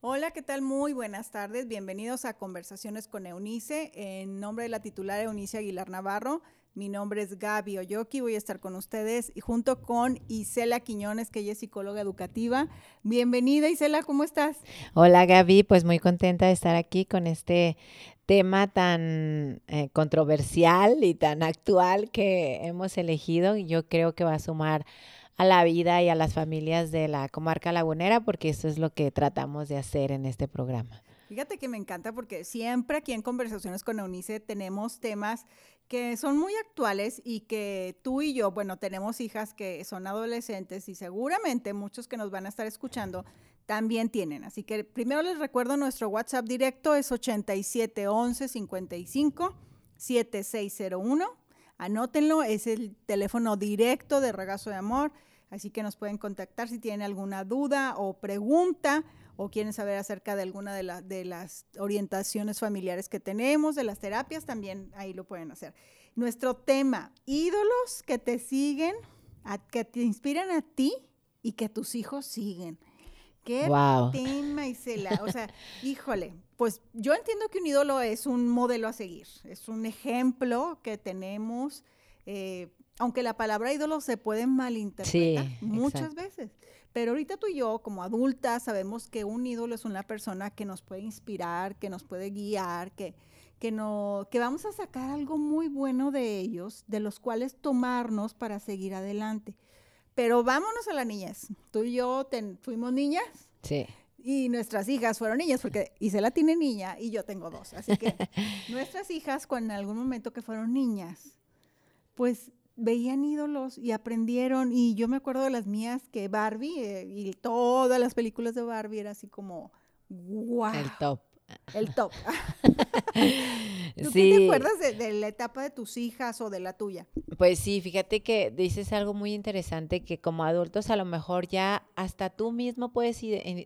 Hola, ¿qué tal? Muy buenas tardes. Bienvenidos a Conversaciones con Eunice. En nombre de la titular Eunice Aguilar Navarro, mi nombre es Gaby Oyoki. Voy a estar con ustedes y junto con Isela Quiñones, que ella es psicóloga educativa. Bienvenida, Isela, ¿cómo estás? Hola, Gaby. Pues muy contenta de estar aquí con este tema tan eh, controversial y tan actual que hemos elegido. Yo creo que va a sumar a la vida y a las familias de la comarca lagunera, porque eso es lo que tratamos de hacer en este programa. Fíjate que me encanta porque siempre aquí en Conversaciones con Eunice tenemos temas que son muy actuales y que tú y yo, bueno, tenemos hijas que son adolescentes y seguramente muchos que nos van a estar escuchando también tienen. Así que primero les recuerdo nuestro WhatsApp directo es 8711 55 7601. Anótenlo, es el teléfono directo de Regazo de Amor. Así que nos pueden contactar si tienen alguna duda o pregunta o quieren saber acerca de alguna de, de las orientaciones familiares que tenemos, de las terapias, también ahí lo pueden hacer. Nuestro tema, ídolos que te siguen, que te inspiran a ti y que tus hijos siguen. Qué tema, Isela. O sea, híjole, pues yo entiendo que un ídolo es un modelo a seguir, es un ejemplo que tenemos. Eh, aunque la palabra ídolo se puede malinterpretar muchas veces. Pero ahorita tú y yo, como adultas, sabemos que un ídolo es una persona que nos puede inspirar, que nos puede guiar, que, que, no, que vamos a sacar algo muy bueno de ellos, de los cuales tomarnos para seguir adelante. Pero vámonos a la niñez. Tú y yo fuimos niñas. Sí. Y nuestras hijas fueron niñas, porque Isela tiene niña y yo tengo dos. Así que nuestras hijas, cuando en algún momento que fueron niñas, pues veían ídolos y aprendieron. Y yo me acuerdo de las mías que Barbie eh, y todas las películas de Barbie era así como, wow. El top. El top. ¿Tú sí. te acuerdas de, la etapa de tus hijas o de la tuya? Pues sí, fíjate que dices algo muy interesante que como adultos a lo mejor ya hasta tú mismo puedes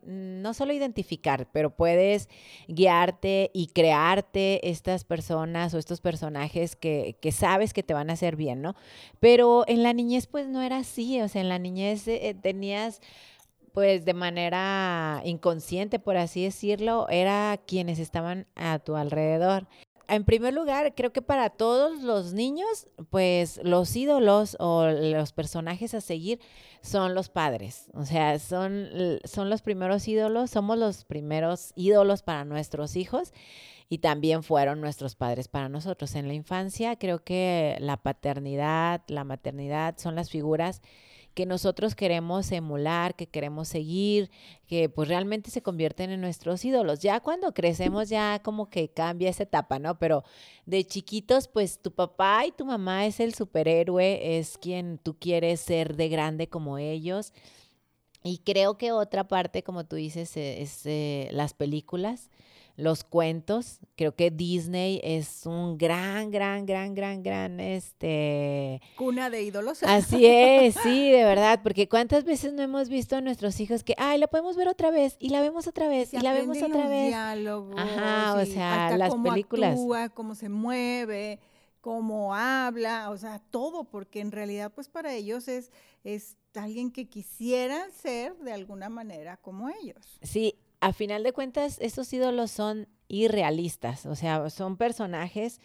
no solo identificar, pero puedes guiarte y crearte estas personas o estos personajes que, que sabes que te van a hacer bien, ¿no? Pero en la niñez pues no era así, o sea, en la niñez eh, tenías pues de manera inconsciente, por así decirlo, era quienes estaban a tu alrededor. En primer lugar, creo que para todos los niños, pues los ídolos o los personajes a seguir son los padres. O sea, son, son los primeros ídolos, somos los primeros ídolos para nuestros hijos y también fueron nuestros padres para nosotros. En la infancia creo que la paternidad, la maternidad son las figuras que nosotros queremos emular, que queremos seguir, que pues realmente se convierten en nuestros ídolos. Ya cuando crecemos ya como que cambia esa etapa, ¿no? Pero de chiquitos pues tu papá y tu mamá es el superhéroe, es quien tú quieres ser de grande como ellos. Y creo que otra parte, como tú dices, e, es, eh, las películas los cuentos. Creo que Disney es un gran, gran, gran, gran, gran, este... Cuna de ídolos. Así es, sí, de verdad, porque cuántas veces no hemos visto a nuestros hijos que, ay, la podemos ver otra vez, y la vemos otra vez, y la vemos otra vez. Diálogos, Ajá, o sea, las cómo películas. Actúa, cómo se mueve, cómo habla, o sea, todo, porque en realidad, pues para ellos es, es alguien que quisiera ser de alguna manera como ellos. Sí, a final de cuentas, estos ídolos son irrealistas, o sea, son personajes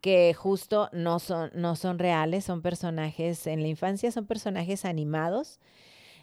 que justo no son, no son reales, son personajes, en la infancia son personajes animados,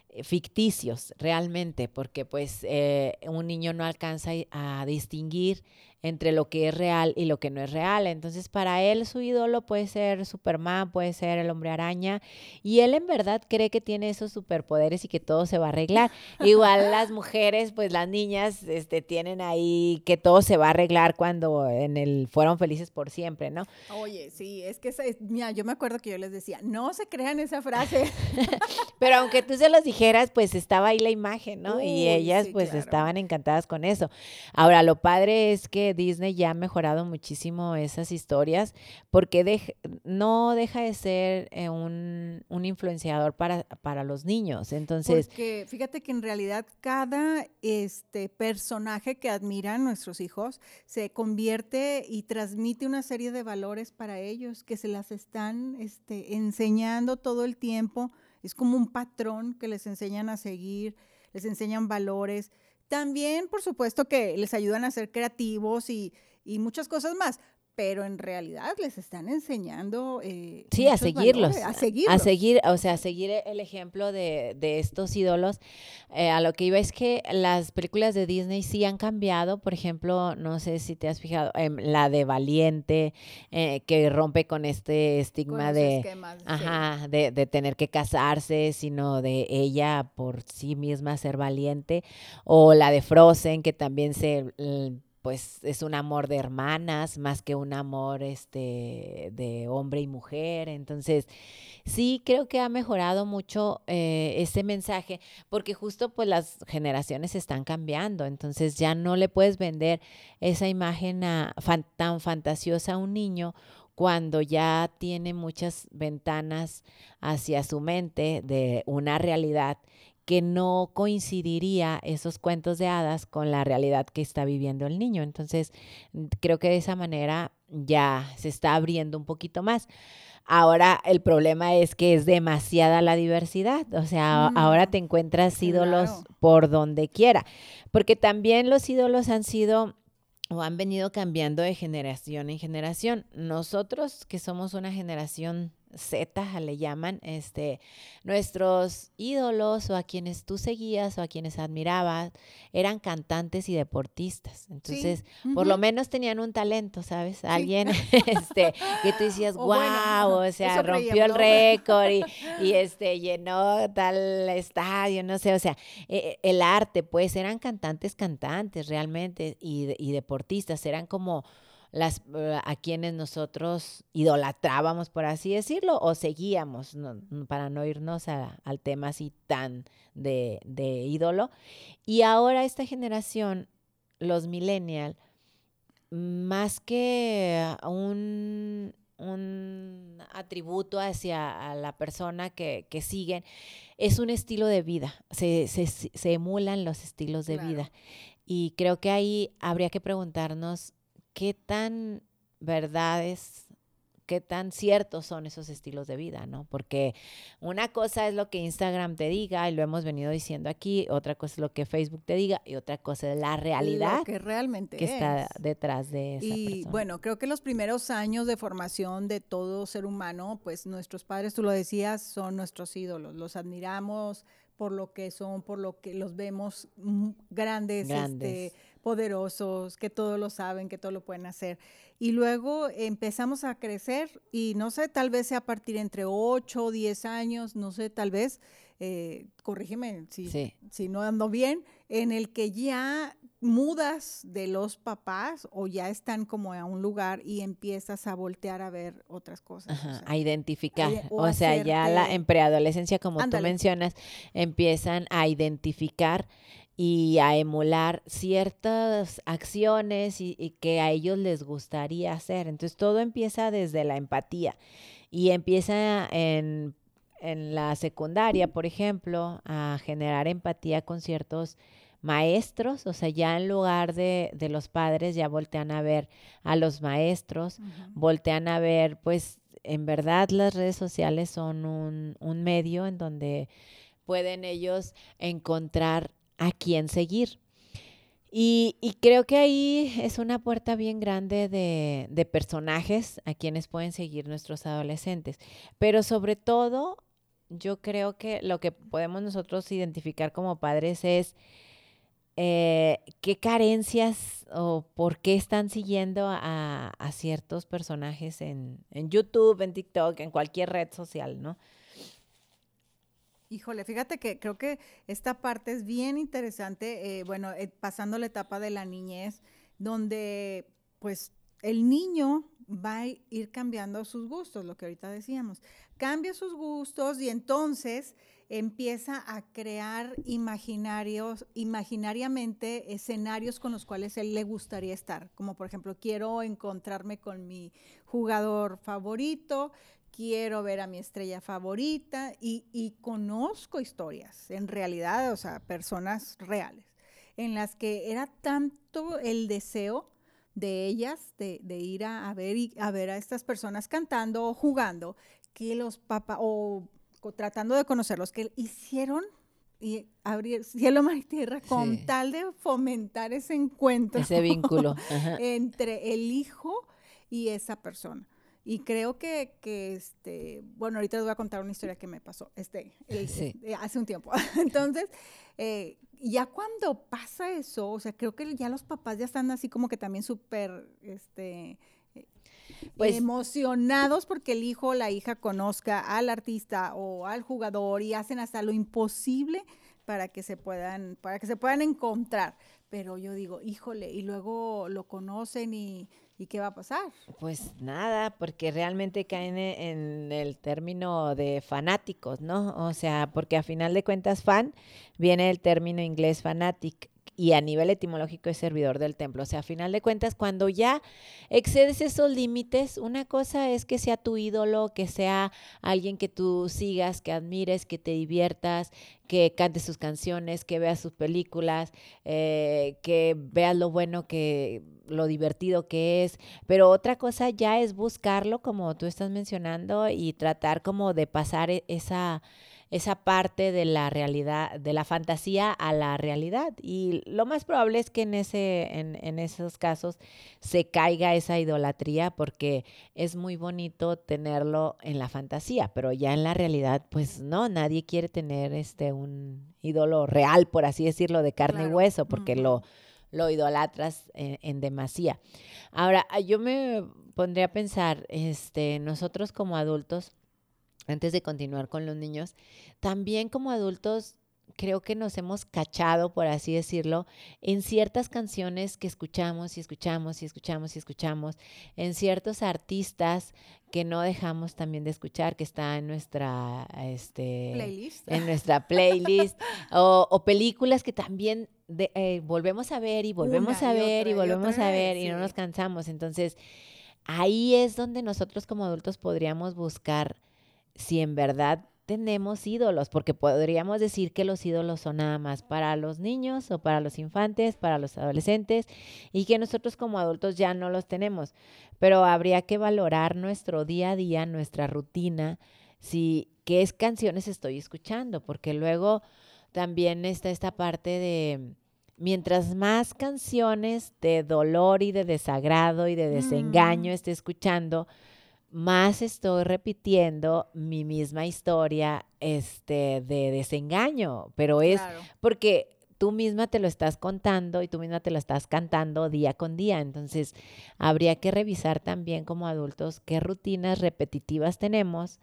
eh, ficticios realmente, porque pues eh, un niño no alcanza a distinguir entre lo que es real y lo que no es real. Entonces, para él su ídolo puede ser Superman, puede ser el hombre araña, y él en verdad cree que tiene esos superpoderes y que todo se va a arreglar. Igual las mujeres, pues las niñas, este, tienen ahí que todo se va a arreglar cuando en el fueron felices por siempre, ¿no? Oye, sí, es que mira, yo me acuerdo que yo les decía, no se crean esa frase. Pero aunque tú se los dijeras, pues estaba ahí la imagen, ¿no? y ellas pues estaban encantadas con eso. Ahora, lo padre es que Disney ya ha mejorado muchísimo esas historias porque no deja de ser eh, un, influenciador para, para los niños. Entonces. Porque fíjate que en realidad cada este personaje que admiran nuestros hijos se convierte y transmite una serie de valores para ellos que se las están este, enseñando todo el tiempo. Es como un patrón que les enseñan a seguir, les enseñan valores También, por supuesto, que les ayudan a ser creativos y, y muchas cosas más pero en realidad les están enseñando. Eh, sí, a seguirlos, a seguirlos. A seguir, o sea, a seguir el ejemplo de, de estos ídolos. Eh, a lo que iba es que las películas de Disney sí han cambiado. Por ejemplo, no sé si te has fijado, en la de Valiente, eh, que rompe con este estigma de, ajá, de, de, tener que casarse, sino de ella por sí misma ser valiente. O la de Frozen, que también se pues es un amor de hermanas más que un amor este de hombre y mujer. Entonces, sí creo que ha mejorado mucho eh, ese mensaje porque justo pues las generaciones están cambiando. Entonces ya no le puedes vender esa imagen tan fantasiosa a un niño cuando ya tiene muchas ventanas hacia su mente de una realidad que no coincidiría esos cuentos de hadas con la realidad que está viviendo el niño. Entonces, creo que de esa manera ya se está abriendo un poquito más. Ahora el problema es que es demasiada la diversidad, o sea, ahora te encuentras ídolos por donde quiera, porque también los ídolos han sido o han venido cambiando de generación en generación. Nosotros que somos una generación Z le llaman, este, nuestros ídolos o a quienes tú seguías o a quienes admirabas eran cantantes y deportistas. Entonces, por lo menos tenían un talento, ¿sabes? Alguien este, que tú decías, wow, o sea, rompió el récord y, y, este, llenó tal estadio, no sé, o sea, e, e, el arte, pues eran cantantes, cantantes realmente y, y deportistas, eran como las, eh, a quienes nosotros idolatrábamos, por así decirlo, o seguíamos, para no irnos al tema así tan de, de ídolo. Y ahora esta generación, los millennials, más que un, un atributo hacia la persona que, que, siguen, es un estilo de vida, se, se, se emulan los estilos de vida. Y creo que ahí habría que preguntarnos qué tan verdades, qué tan ciertos son esos estilos de vida, ¿no? Porque una cosa es lo que Instagram te diga, y lo hemos venido diciendo aquí, otra cosa es lo que Facebook te diga, y otra cosa es la realidad que realmente que está detrás de esa y bueno, creo que los primeros años de formación de todo ser humano, pues nuestros padres, tú lo decías, son nuestros ídolos, los admiramos por lo que son, por lo que los vemos mm, grandes, este, grandes. Poderosos, que todo lo saben, que todo lo pueden hacer. Y luego empezamos a crecer y no sé, tal vez sea a partir entre 8 o 10 años, no sé, tal vez, eh, corrígeme si, si no ando bien, en el que ya mudas de los papás o ya están como a un lugar y empiezas a voltear a ver otras cosas. a identificar. o, sea, ya la, en preadolescencia, como tú mencionas, empiezan a identificar y a emular ciertas acciones y, que a ellos les gustaría hacer. Entonces todo empieza desde la empatía y empieza en, en la secundaria, por ejemplo, a generar empatía con ciertos maestros, o sea, ya en lugar de, de los padres, ya voltean a ver a los maestros, voltean a ver, pues, en verdad las redes sociales son un, un medio en donde pueden ellos encontrar a quién seguir. Y, y, creo que ahí es una puerta bien grande de, personajes a quienes pueden seguir nuestros adolescentes. Pero sobre todo, yo creo que lo que podemos nosotros identificar como padres es eh, qué carencias o por qué están siguiendo a, ciertos personajes en, YouTube, en TikTok, en cualquier red social, ¿no? Híjole, fíjate que creo que esta parte es bien interesante, eh, bueno, eh, pasando la etapa de la niñez, donde pues el niño va a ir cambiando sus gustos, lo que ahorita decíamos. Cambia sus gustos y entonces empieza a crear imaginarios, imaginariamente escenarios con los cuales él le gustaría estar. Como por ejemplo, quiero encontrarme con mi jugador favorito, quiero ver a mi estrella favorita y, y conozco historias, en realidad, o sea, personas reales, en las que era tanto el deseo de ellas de, de ir a, a, ver, a ver a estas personas cantando o jugando, que los papás, o tratando de conocerlos, que hicieron y abrir cielo, mar y tierra con tal de fomentar ese encuentro. Ese vínculo. entre el hijo y esa persona. Y creo que, que, este, bueno, ahorita les voy a contar una historia que me pasó este, este hace un tiempo. Entonces, eh, ya cuando pasa eso, o sea, creo que ya los papás ya están así como que también súper, este, pues, emocionados porque el hijo o la hija conozca al artista o al jugador y hacen hasta lo imposible para que se puedan, para que se puedan encontrar. Pero yo digo, híjole, y luego lo conocen y, ¿y qué va a pasar? Pues nada, porque realmente caen e, en el término de fanáticos, ¿no? O sea, porque a final de cuentas fan viene el término inglés fanatic y a nivel etimológico es servidor del templo. O sea, a final de cuentas, cuando ya excedes esos límites, una cosa es que sea tu ídolo, que sea alguien que tú sigas, que admires, que te diviertas, que cantes sus canciones, que veas sus películas, eh, que veas lo bueno que lo divertido que es, pero otra cosa ya es buscarlo como tú estás mencionando y tratar como de pasar e-, esa esa parte de la realidad, de la fantasía a la realidad. Y lo más probable es que en, ese, en, en esos casos se caiga esa idolatría porque es muy bonito tenerlo en la fantasía, pero ya en la realidad, pues no, nadie quiere tener este un ídolo real, por así decirlo, de carne y hueso, porque lo, lo idolatras en, en, demasía. Ahora, yo me pondría a pensar, este, nosotros como adultos, antes de continuar con los niños, también como adultos creo que nos hemos cachado, por así decirlo, en ciertas canciones que escuchamos y escuchamos y escuchamos y escuchamos, en ciertos artistas que no dejamos también de escuchar, que está en nuestra, este, playlist, en nuestra playlist, o, películas que también eh, volvemos a ver y volvemos a ver y, volvemos a ver y no nos cansamos. Entonces, ahí es donde nosotros como adultos podríamos buscar si en verdad tenemos ídolos, porque podríamos decir que los ídolos son nada más para los niños o para los infantes, para los adolescentes, y que nosotros como adultos ya no los tenemos. Pero habría que valorar nuestro día a día, nuestra rutina, si qué es canciones estoy escuchando, porque luego también está esta parte de mientras más canciones de dolor y de desagrado y de desengaño mm. esté escuchando, más estoy repitiendo mi misma historia este, de desengaño, pero es porque tú misma te lo estás contando y tú misma te lo estás cantando día con día. Entonces, habría que revisar también como adultos qué rutinas repetitivas tenemos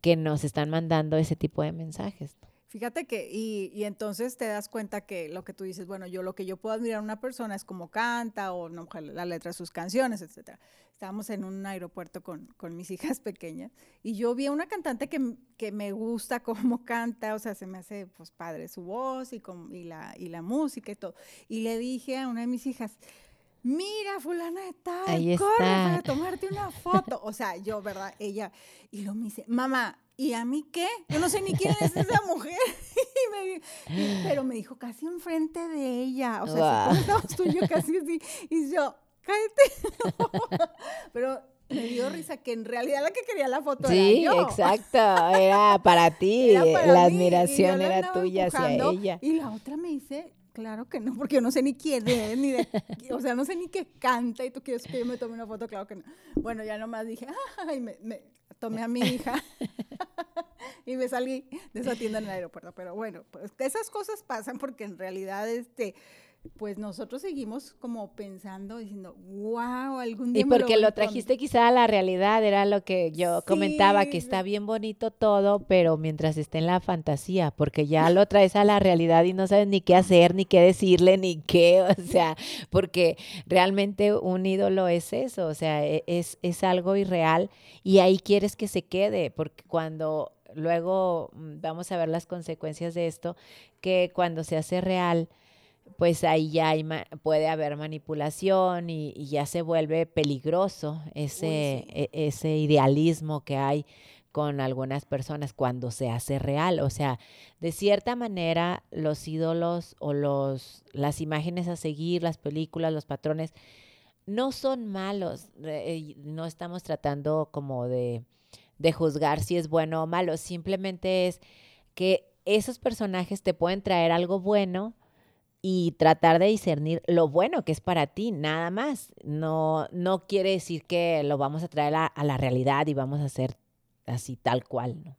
que nos están mandando ese tipo de mensajes. Fíjate que, y, y, entonces te das cuenta que lo que tú dices, bueno, yo lo que yo puedo admirar a una persona es cómo canta o no, la letra de sus canciones, etcétera. Estábamos en un aeropuerto con, con, mis hijas pequeñas y yo vi a una cantante que, que, me gusta cómo canta, o sea, se me hace pues padre su voz y, con, y, la, y la música y todo. Y le dije a una de mis hijas, mira, fulana de tal, corre para tomarte una foto. O sea, yo, ¿verdad? Ella, y luego me dice, mamá, ¿y a mí qué? Yo no sé ni quién es esa mujer. pero me dijo casi enfrente de ella. O sea, wow. estábamos tú y yo casi así. Y yo, cállate. pero me dio risa que en realidad la que quería la foto sí, era yo. exacto. Era para ti. la admiración era tuya hacia ella. Y la otra me dice, Claro que no, porque yo no sé ni quién es, ni de, o sea, no sé ni qué canta y tú quieres que yo me tome una foto, claro que no. Bueno, ya nomás dije, ay, me, me tomé a mi hija y me salí de esa tienda en el aeropuerto. Pero bueno, pues esas cosas pasan porque en realidad, este, pues nosotros seguimos como pensando, diciendo, wow, algún día. Y porque lo, trajiste quizá a la realidad, era lo que yo comentaba, que está bien bonito todo, pero mientras esté en la fantasía, porque ya lo traes a la realidad y no sabes ni qué hacer, ni qué decirle, ni qué, o sea, porque realmente un ídolo es eso, o sea, e, es, es algo irreal y ahí quieres que se quede, porque cuando luego mm, vamos a ver las consecuencias de esto, que cuando se hace real, pues ahí ya hay puede haber manipulación y, ya se vuelve peligroso ese, e, ese idealismo que hay con algunas personas cuando se hace real. O sea, de cierta manera los ídolos o los, las imágenes a seguir, las películas, los patrones, no son malos. Eh, no estamos tratando como de, de juzgar si es bueno o malo. Simplemente es que esos personajes te pueden traer algo bueno y tratar de discernir lo bueno que es para ti, nada más. No, no quiere decir que lo vamos a traer a, a la realidad y vamos a hacer así tal cual, ¿no?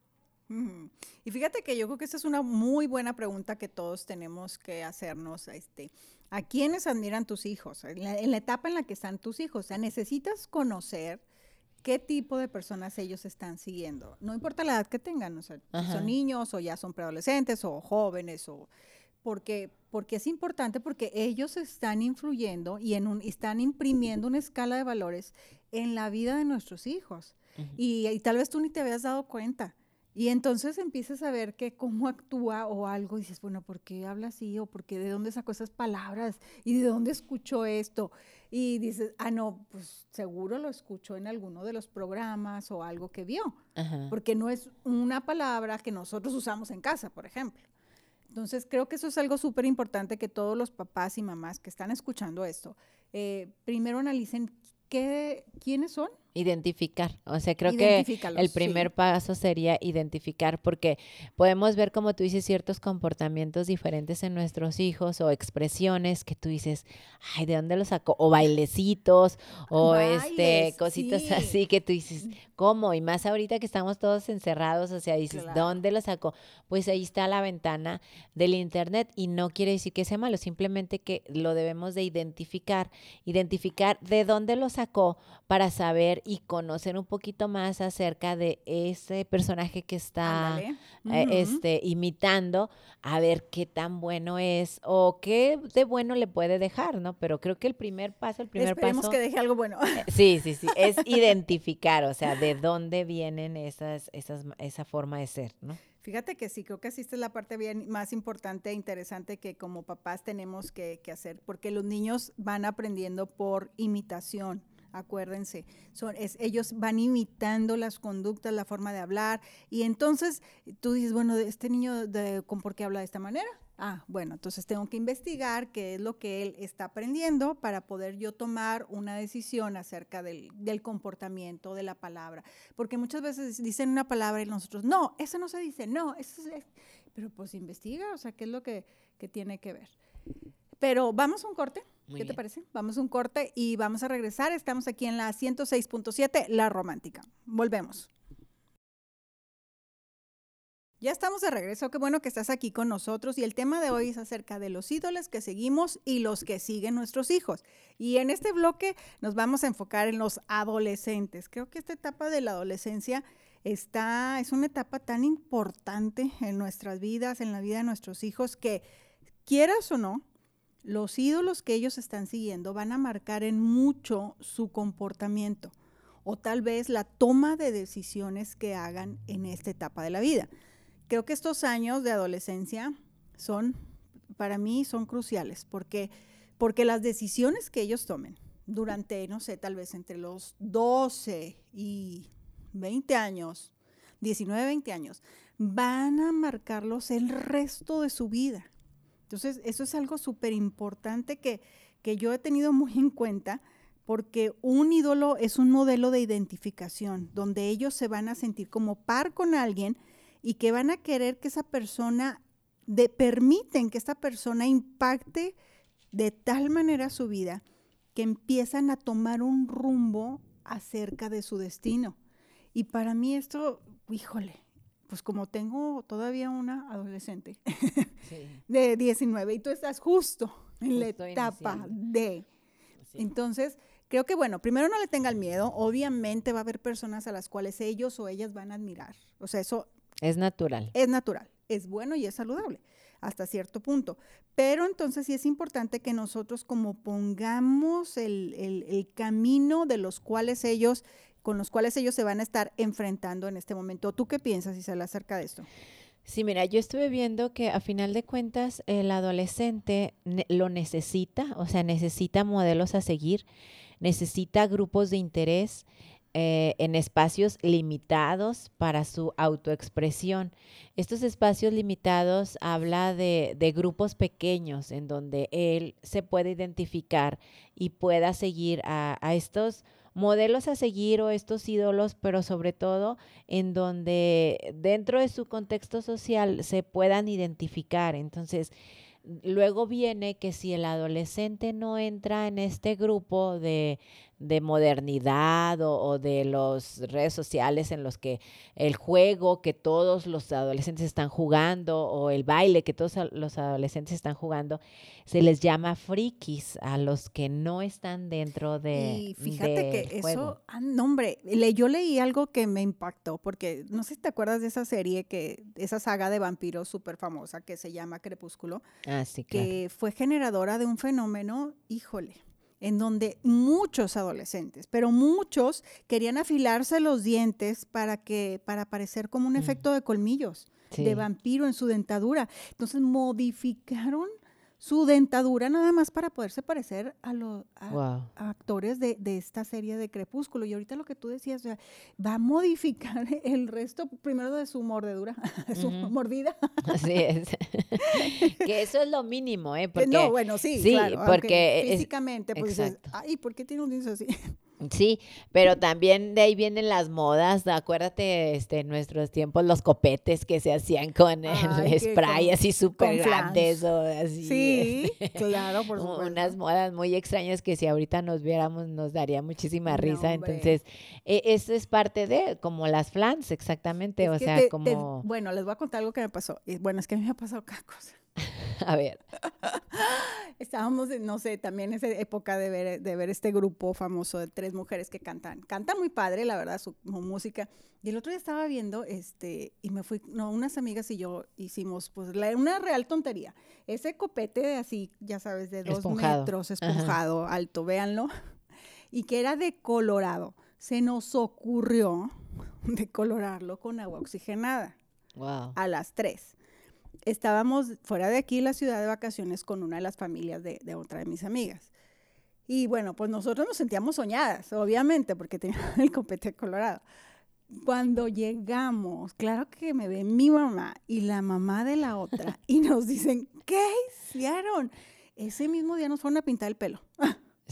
Y fíjate que yo creo que esa es una muy buena pregunta que todos tenemos que hacernos. Este, ¿A quiénes admiran tus hijos? En la, etapa en la que están tus hijos. O sea, necesitas conocer qué tipo de personas ellos están siguiendo. No importa la edad que tengan, o sea, si son niños o ya son preadolescentes o jóvenes o porque porque es importante porque ellos están influyendo y en un, están imprimiendo una escala de valores en la vida de nuestros hijos. y, y, tal vez tú ni te habías dado cuenta. Y entonces empiezas a ver que cómo actúa o algo, y dices, bueno, ¿por qué habla así? ¿O por qué de dónde sacó esas palabras? ¿Y de dónde escuchó esto? Y dices, ah, no, pues seguro lo escuchó en alguno de los programas o algo que vio, porque no es una palabra que nosotros usamos en casa, por ejemplo. Entonces, creo que eso es algo súper importante que todos los papás y mamás que están escuchando esto, eh, primero analicen qué, quiénes son Identificar, o sea, creo que el primer paso sería identificar, porque podemos ver, como tú dices, ciertos comportamientos diferentes en nuestros hijos o expresiones que tú dices, ay, ¿de dónde los sacó? O bailecitos, o este, cositas así que tú dices, ¿cómo? Y más ahorita que estamos todos encerrados, o sea, dices, ¿dónde lo sacó? Pues ahí está la ventana del internet y no quiere decir que sea malo, simplemente que lo debemos de identificar, identificar de dónde lo sacó para saber y conocer un poquito más acerca de ese personaje que está eh, este, imitando, a ver qué tan bueno es o qué de bueno le puede dejar, ¿no? Pero creo que el primer paso, el primer Esperemos que deje algo bueno. Eh, sí, sí, sí, es identificar, o sea, de dónde vienen esas, esas, esa forma de ser, ¿no? Fíjate que sí, creo que esta es la parte bien más importante e interesante que como papás tenemos que, que hacer, porque los niños van aprendiendo por imitación acuérdense, son, ellos van imitando las conductas, la forma de hablar, y entonces tú dices, bueno, este niño, de, ¿por qué habla de esta manera? Ah, bueno, entonces tengo que investigar qué es lo que él está aprendiendo para poder yo tomar una decisión acerca del, del comportamiento de la palabra. Porque muchas veces dicen una palabra y nosotros, no, eso no se dice, no, eso es, pero pues investiga, o sea, qué es lo que, que tiene que ver. Pero vamos a un corte. ¿Qué te parece? Vamos a un corte y vamos a regresar. Estamos aquí en la 106.7, La Romántica. Volvemos. Ya estamos de regreso, qué bueno que estás aquí con nosotros y el tema de hoy es acerca de los ídolos que seguimos y los que siguen nuestros hijos. Y en este bloque nos vamos a enfocar en los adolescentes. Creo que esta etapa de la adolescencia está, es una etapa tan importante en nuestras vidas, en la vida de nuestros hijos, que quieras o no, los ídolos que ellos están siguiendo van a marcar en mucho su comportamiento o tal vez la toma de decisiones que hagan en esta etapa de la vida. Creo que estos años de adolescencia son, para mí, son cruciales porque, porque las decisiones que ellos tomen durante, no sé, tal vez entre los 12 y 20 años, 19, 20 años, van a marcarlos el resto de su vida. Entonces, eso es algo súper importante que, que yo he tenido muy en cuenta porque un ídolo es un modelo de identificación donde ellos se van a sentir como par con alguien y que van a querer que esa persona, de, permiten que esta persona impacte de tal manera su vida que empiezan a tomar un rumbo acerca de su destino. Y para mí esto, híjole, pues como tengo todavía una adolescente de 19 y tú estás justo en la etapa de... Entonces, creo que bueno, primero no le tengan miedo, obviamente va a haber personas a las cuales ellos o ellas van a admirar. O sea, eso... Es natural. Es natural, es bueno y es saludable hasta cierto punto. Pero entonces sí es importante que nosotros como pongamos el, el camino de los cuales ellos con los cuales ellos se van a estar enfrentando en este momento. ¿Tú qué piensas, Isabel, acerca de esto? Sí, mira, yo estuve viendo que a final de cuentas el adolescente lo necesita, o sea, necesita modelos a seguir, necesita grupos de interés eh, en espacios limitados para su autoexpresión. Estos espacios limitados habla de, grupos pequeños en donde él se puede identificar y pueda seguir a estos modelos a seguir o estos ídolos, pero sobre todo en donde dentro de su contexto social se puedan identificar. Entonces, luego viene que si el adolescente no entra en este grupo de, de modernidad o, de las redes sociales en los que el juego que todos los adolescentes están jugando o el baile que todos los adolescentes están jugando, se les llama frikis a los que no están dentro de Y fíjate que eso, ah, no hombre, yo leí algo que me impactó porque no sé si te acuerdas de esa serie que esa saga de vampiros súper famosa que se llama Crepúsculo, ah, que fue generadora de un fenómeno, híjole en donde muchos adolescentes, pero muchos querían afilarse los dientes para que para parecer como un mm. efecto de colmillos, de vampiro en su dentadura. Entonces modificaron su dentadura nada más para poderse parecer a los actores de, esta serie de Crepúsculo. Y ahorita lo que tú decías, va a modificar el resto primero de su mordedura, su mordida. Así es. que eso es lo mínimo, ¿eh? Porque, no, bueno, sí, sí porque físicamente, pues dices, ay, ¿por qué tiene un dientes así? Sí, pero también de ahí vienen las modas. Acuérdate, este, en nuestros tiempos, los copetes que se hacían con el spray así súper grandes o así. Sí, este, claro, por supuesto. Unas modas muy extrañas que si ahorita nos viéramos nos daría muchísima risa. Entonces, e, eso es parte de, como las flans, exactamente. o sea, como... bueno, les voy a contar algo que me pasó. Bueno, es que a mí me ha pasado cada cosa. A ver. Estábamos, no sé, también esa época de ver, de ver este grupo famoso de tres mujeres que cantan. Cantan muy padre, la verdad, su, música. Y el otro día estaba viendo, este, y me fui, no, unas amigas y yo hicimos, pues, una real tontería. Ese copete de así, ya sabes, de dos metros, esponjado, alto, véanlo, y que era de colorado. Se nos ocurrió decolorarlo con agua oxigenada. Wow. A las tres estábamos fuera de aquí, la ciudad de vacaciones, con una de las familias de, otra de mis amigas. Y bueno, pues nosotros nos sentíamos soñadas, obviamente, porque teníamos el copete colorado. Cuando llegamos, claro que me ve mi mamá y la mamá de la otra y nos dicen, ¿qué hicieron? Ese mismo día nos fueron a pintar el pelo.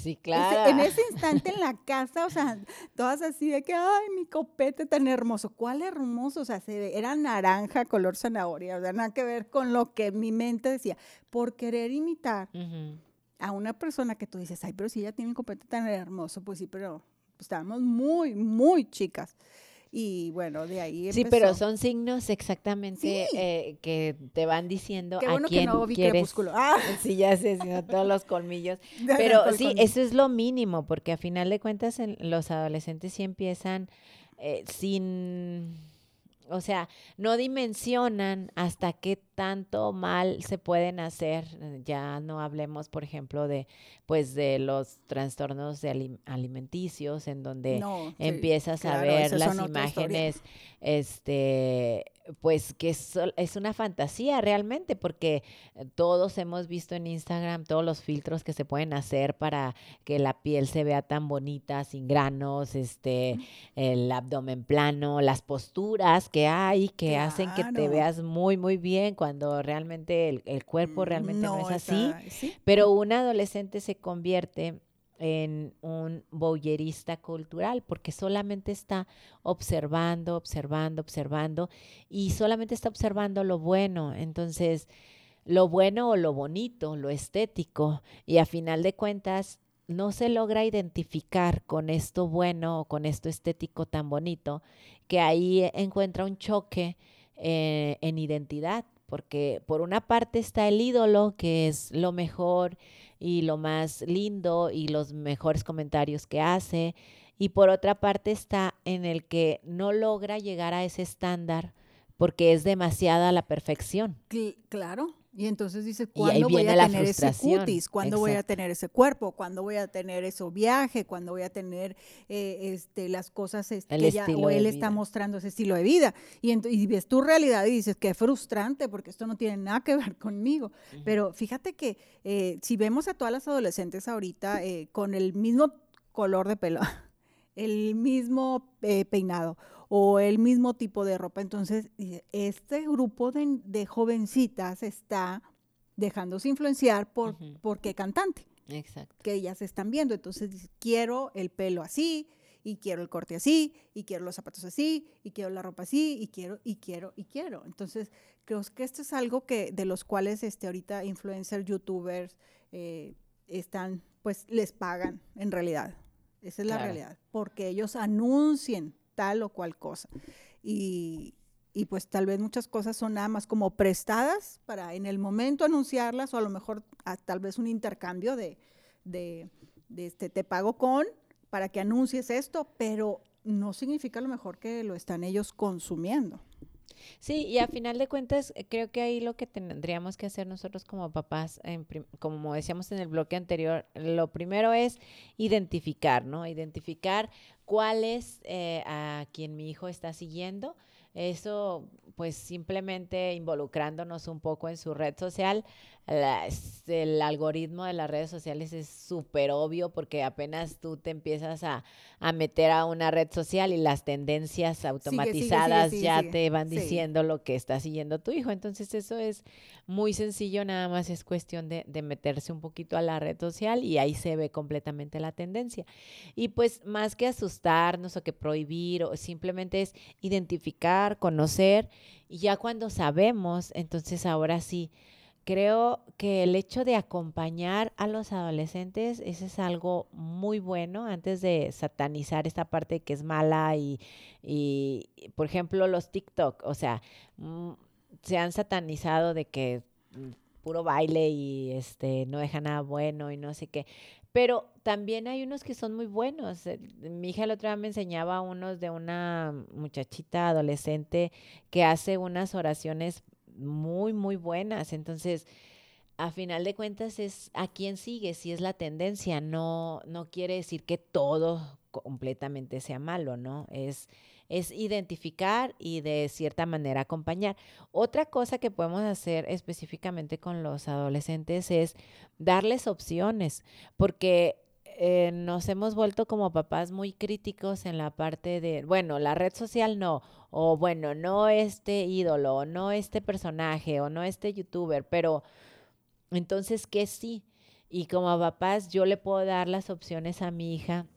Sí, claro. en ese instante en la casa, o sea, todas así de que, ay, mi copete tan hermoso. ¿Cuál hermoso? O sea, se, era naranja, color zanahoria, o sea, nada que ver con lo que mi mente decía. Por querer imitar a una persona que tú dices, ay, pero si ella tiene mi copete tan hermoso, pues sí, pero estábamos muy, muy chicas. Y bueno, de ahí empezó. Sí, pero son signos exactamente eh, que te van diciendo a quién quieres. Ah. Sí, ya sé, sino todos los colmillos. Pero sí, eso es lo mínimo, porque a final de cuentas los adolescentes sí empiezan eh, sin o sea, no dimensionan hasta qué tanto mal se pueden hacer. Ya no hablemos, por ejemplo, de pues de los trastornos de alimenticios en donde empiezas a ver las imágenes este pues que es, es, una fantasía realmente, porque todos hemos visto en Instagram todos los filtros que se pueden hacer para que la piel se vea tan bonita, sin granos, este, el abdomen plano, las posturas que hay que hacen que te veas muy, muy bien cuando realmente el, cuerpo realmente no, es así. Pero un adolescente se convierte en un boyerista cultural, porque solamente está observando, observando, observando, y solamente está observando lo bueno. Entonces, lo bueno o lo bonito, lo estético, y a final de cuentas, no se logra identificar con esto bueno o con esto estético tan bonito, que ahí encuentra un choque eh, en identidad, porque por una parte está el ídolo, que es lo mejor y lo más lindo y los mejores comentarios que hace. Y por otra parte está en el que no logra llegar a ese estándar porque es demasiada la perfección. Claro. Y entonces dice, ¿cuándo voy a tener ese cutis? ¿Cuándo voy a tener ese cuerpo? ¿Cuándo voy a tener ese viaje? ¿Cuándo voy a tener eh, este, las cosas este, que ya, o él está mostrando ese estilo de vida? Y, y, ves tu realidad y dices, qué frustrante, porque esto no tiene nada que ver conmigo. Pero fíjate que eh, si vemos a todas las adolescentes ahorita eh, con el mismo color de pelo, el mismo peinado o el mismo tipo de ropa. Entonces, este grupo de, jovencitas está dejándose influenciar por, qué cantante. Exacto. que ellas están viendo. Entonces quiero el pelo así, y quiero el corte así, y quiero los zapatos así, y quiero la ropa así, y quiero, y quiero, y quiero. Entonces, creo que esto es algo que de los cuales este, ahorita influencers, youtubers, eh, están, pues les pagan en realidad. Esa es la realidad. Porque ellos anuncien tal o cual cosa. Y, y pues tal vez muchas cosas son nada más como prestadas para en el momento anunciarlas o a lo mejor a- tal vez un intercambio de, de, este, te pago con para que anuncies esto, pero no significa a lo mejor que lo están ellos consumiendo. Sí, y a final de cuentas, eh, creo que ahí lo que tendríamos que hacer nosotros como papás, en como decíamos en el bloque anterior, lo primero es identificar, ¿no? Identificar cuál es eh, a quien mi hijo está siguiendo. Eso, pues simplemente involucrándonos un poco en su red social. La- el algoritmo de las redes sociales es súper obvio porque apenas tú te empiezas a, a meter a una red social y las tendencias sigue, automatizadas sigue, ya sigue. te van Sí. diciendo lo que está siguiendo tu hijo. Entonces eso es muy sencillo, nada más es cuestión de, de meterse un poquito a la red social y ahí se ve completamente la tendencia. Y pues más que asustarnos o que prohibir, o simplemente es identificar, conocer y ya cuando sabemos, entonces ahora sí. Creo que el hecho de acompañar a los adolescentes, ese es algo muy bueno antes de satanizar esta parte que es mala y, y, por ejemplo, los TikTok, o sea, mm, se han satanizado de que mm, puro baile y este no deja nada bueno y no sé qué. Pero también hay unos que son muy buenos. Eh, Mi hija el otro día me enseñaba unos de una muchachita adolescente que hace unas oraciones muy, muy buenas. Entonces, a final de cuentas es a quién sigue, si es la tendencia, no, no quiere decir que todo completamente sea malo, ¿no? Es, es identificar y de cierta manera acompañar. Otra cosa que podemos hacer específicamente con los adolescentes es darles opciones, porque eh, nos hemos vuelto como papás muy críticos en la parte de, bueno, la red social no, o bueno, no este ídolo, o no este personaje, o no este youtuber, pero entonces, ¿qué sí? Y como papás, yo le puedo dar las opciones a mi hija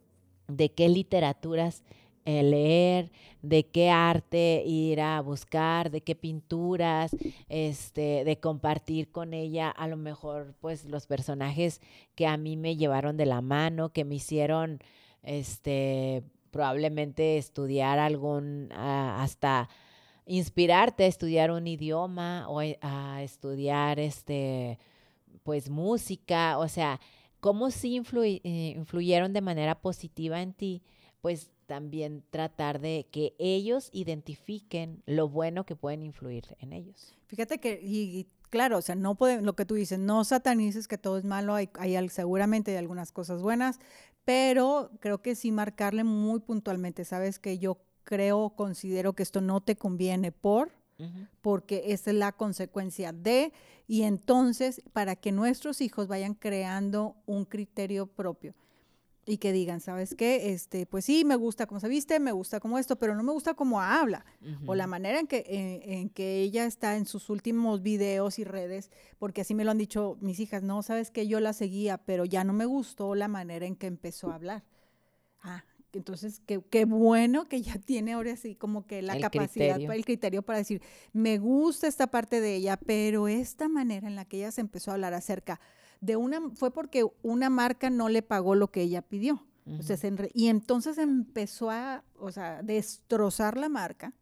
de qué literaturas eh, leer, de qué arte ir a buscar, de qué pinturas, este, de compartir con ella a lo mejor pues los personajes que a mí me llevaron de la mano, que me hicieron este probablemente estudiar algún ah, hasta inspirarte a estudiar un idioma o a, a estudiar este pues música, o sea, cómo sí eh, influyeron de manera positiva en ti, pues también tratar de que ellos identifiquen lo bueno que pueden influir en ellos. Fíjate que, y, y claro, o sea, no puede, lo que tú dices, no satanices que todo es malo, hay, hay seguramente hay algunas cosas buenas, pero creo que sí marcarle muy puntualmente, sabes que yo creo, considero que esto no te conviene por, porque esa es la consecuencia de, y entonces para que nuestros hijos vayan creando un criterio propio y que digan, ¿sabes qué? Este, pues sí, me gusta cómo se viste, me gusta como esto, pero no me gusta cómo habla o la manera en que, en, en que ella está en sus últimos videos y redes, porque así me lo han dicho mis hijas, no, sabes que yo la seguía, pero ya no me gustó la manera en que empezó a hablar. Ah, entonces, qué, qué bueno que ya tiene ahora sí como que la El capacidad, criterio. el criterio para decir, me gusta esta parte de ella, pero esta manera en la que ella se empezó a hablar acerca de una, fue porque una marca no le pagó lo que ella pidió. O sea, Ujú. se enre- y entonces empezó a, o sea, destrozar la marca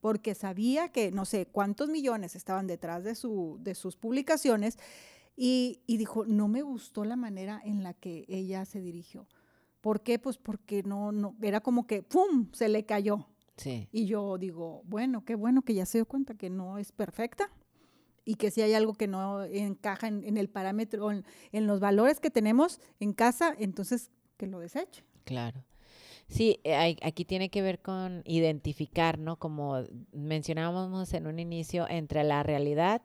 porque sabía que no sé cuántos millones estaban detrás de, su, de sus publicaciones y, y dijo, no me gustó la manera en la que ella se dirigió. ¿Por qué? Pues porque no, no, era como que, ¡pum!, se le cayó. Sí, Y yo digo, bueno, qué bueno que ya se dio cuenta que no es perfecta y que si hay algo que no encaja en, en el parámetro, en, en los valores que tenemos en casa, entonces que lo deseche. claro. Sí, eh, hay- aquí tiene que ver con identificar, ¿no? Como mencionábamos en un inicio, entre la realidad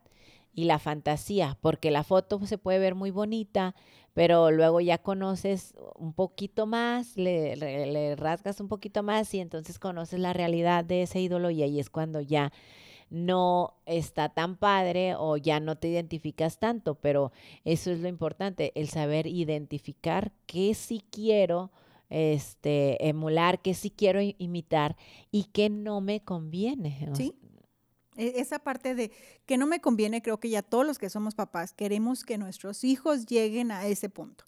y la fantasía, porque la foto se puede ver muy bonita, pero luego ya conoces un poquito más, le, le- le rasgas un poquito más y entonces conoces la realidad de ese ídolo y ahí es cuando ya no está tan padre o ya no te identificas tanto, pero eso es lo importante, el saber identificar qué sí quiero este, emular, qué sí quiero imitar y qué no me conviene. Sí. E, esa parte de que no me conviene, creo que ya todos los que somos papás queremos que nuestros hijos lleguen a ese punto.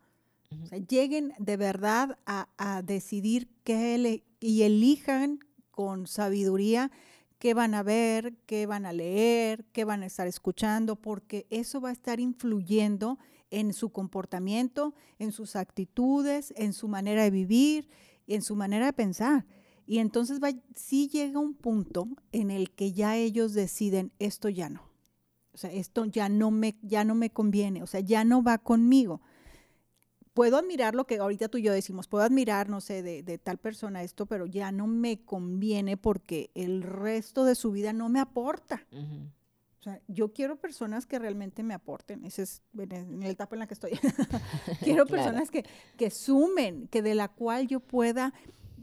O sea, lleguen de verdad a, decidir qué y elijan con sabiduría qué van a ver, qué van a leer, qué van a estar escuchando, porque eso va a estar influyendo en su comportamiento, en sus actitudes, en su manera de vivir, en su manera de pensar. Y entonces va, llega un punto en el que ya ellos deciden, esto ya no. O sea, esto ya no me, ya no me conviene, o sea, ya no va conmigo. Puedo admirar lo que ahorita tú y yo decimos, puedo admirar, no sé, de, tal persona esto, pero ya no me conviene porque el resto de su vida no me aporta. O sea, yo quiero personas que realmente me aporten. Ese es en la etapa en la que estoy. quiero personas que, que sumen, que de la cual yo pueda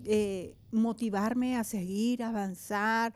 eh, motivarme a seguir, avanzar,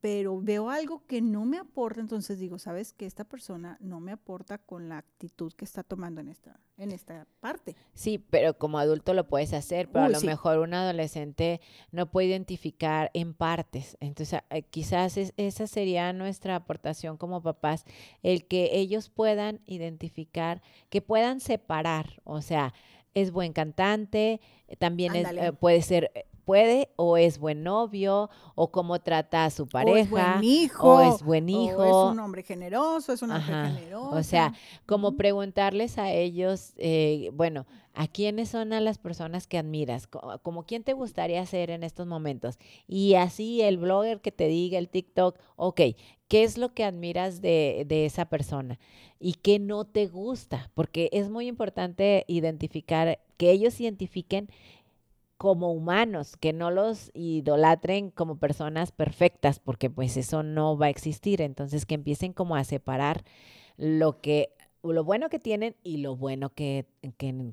pero veo algo que no me aporta, entonces digo, sabes que esta persona no me aporta con la actitud que está tomando en esta, en esta parte. Sí, pero como adulto lo puedes hacer, pero a lo mejor un adolescente no puede identificar en partes. Entonces, eh, quizás esa sería nuestra aportación como papás, el que ellos puedan identificar, que puedan separar, o sea, es buen cantante, también es, eh, puede ser eh, puede o es buen novio o cómo trata a su pareja o es buen hijo o es buen hijo o es un hombre generoso es una mujer generosa o sea como preguntarles a ellos eh, bueno a quiénes son a las personas que admiras como quién te gustaría ser en estos momentos y así el blogger que te diga el TikTok ok qué es lo que admiras de, de esa persona y qué no te gusta porque es muy importante identificar que ellos identifiquen como humanos, que no los idolatren como personas perfectas, porque pues eso no va a existir. Entonces que empiecen como a separar lo que lo bueno que tienen y lo bueno que,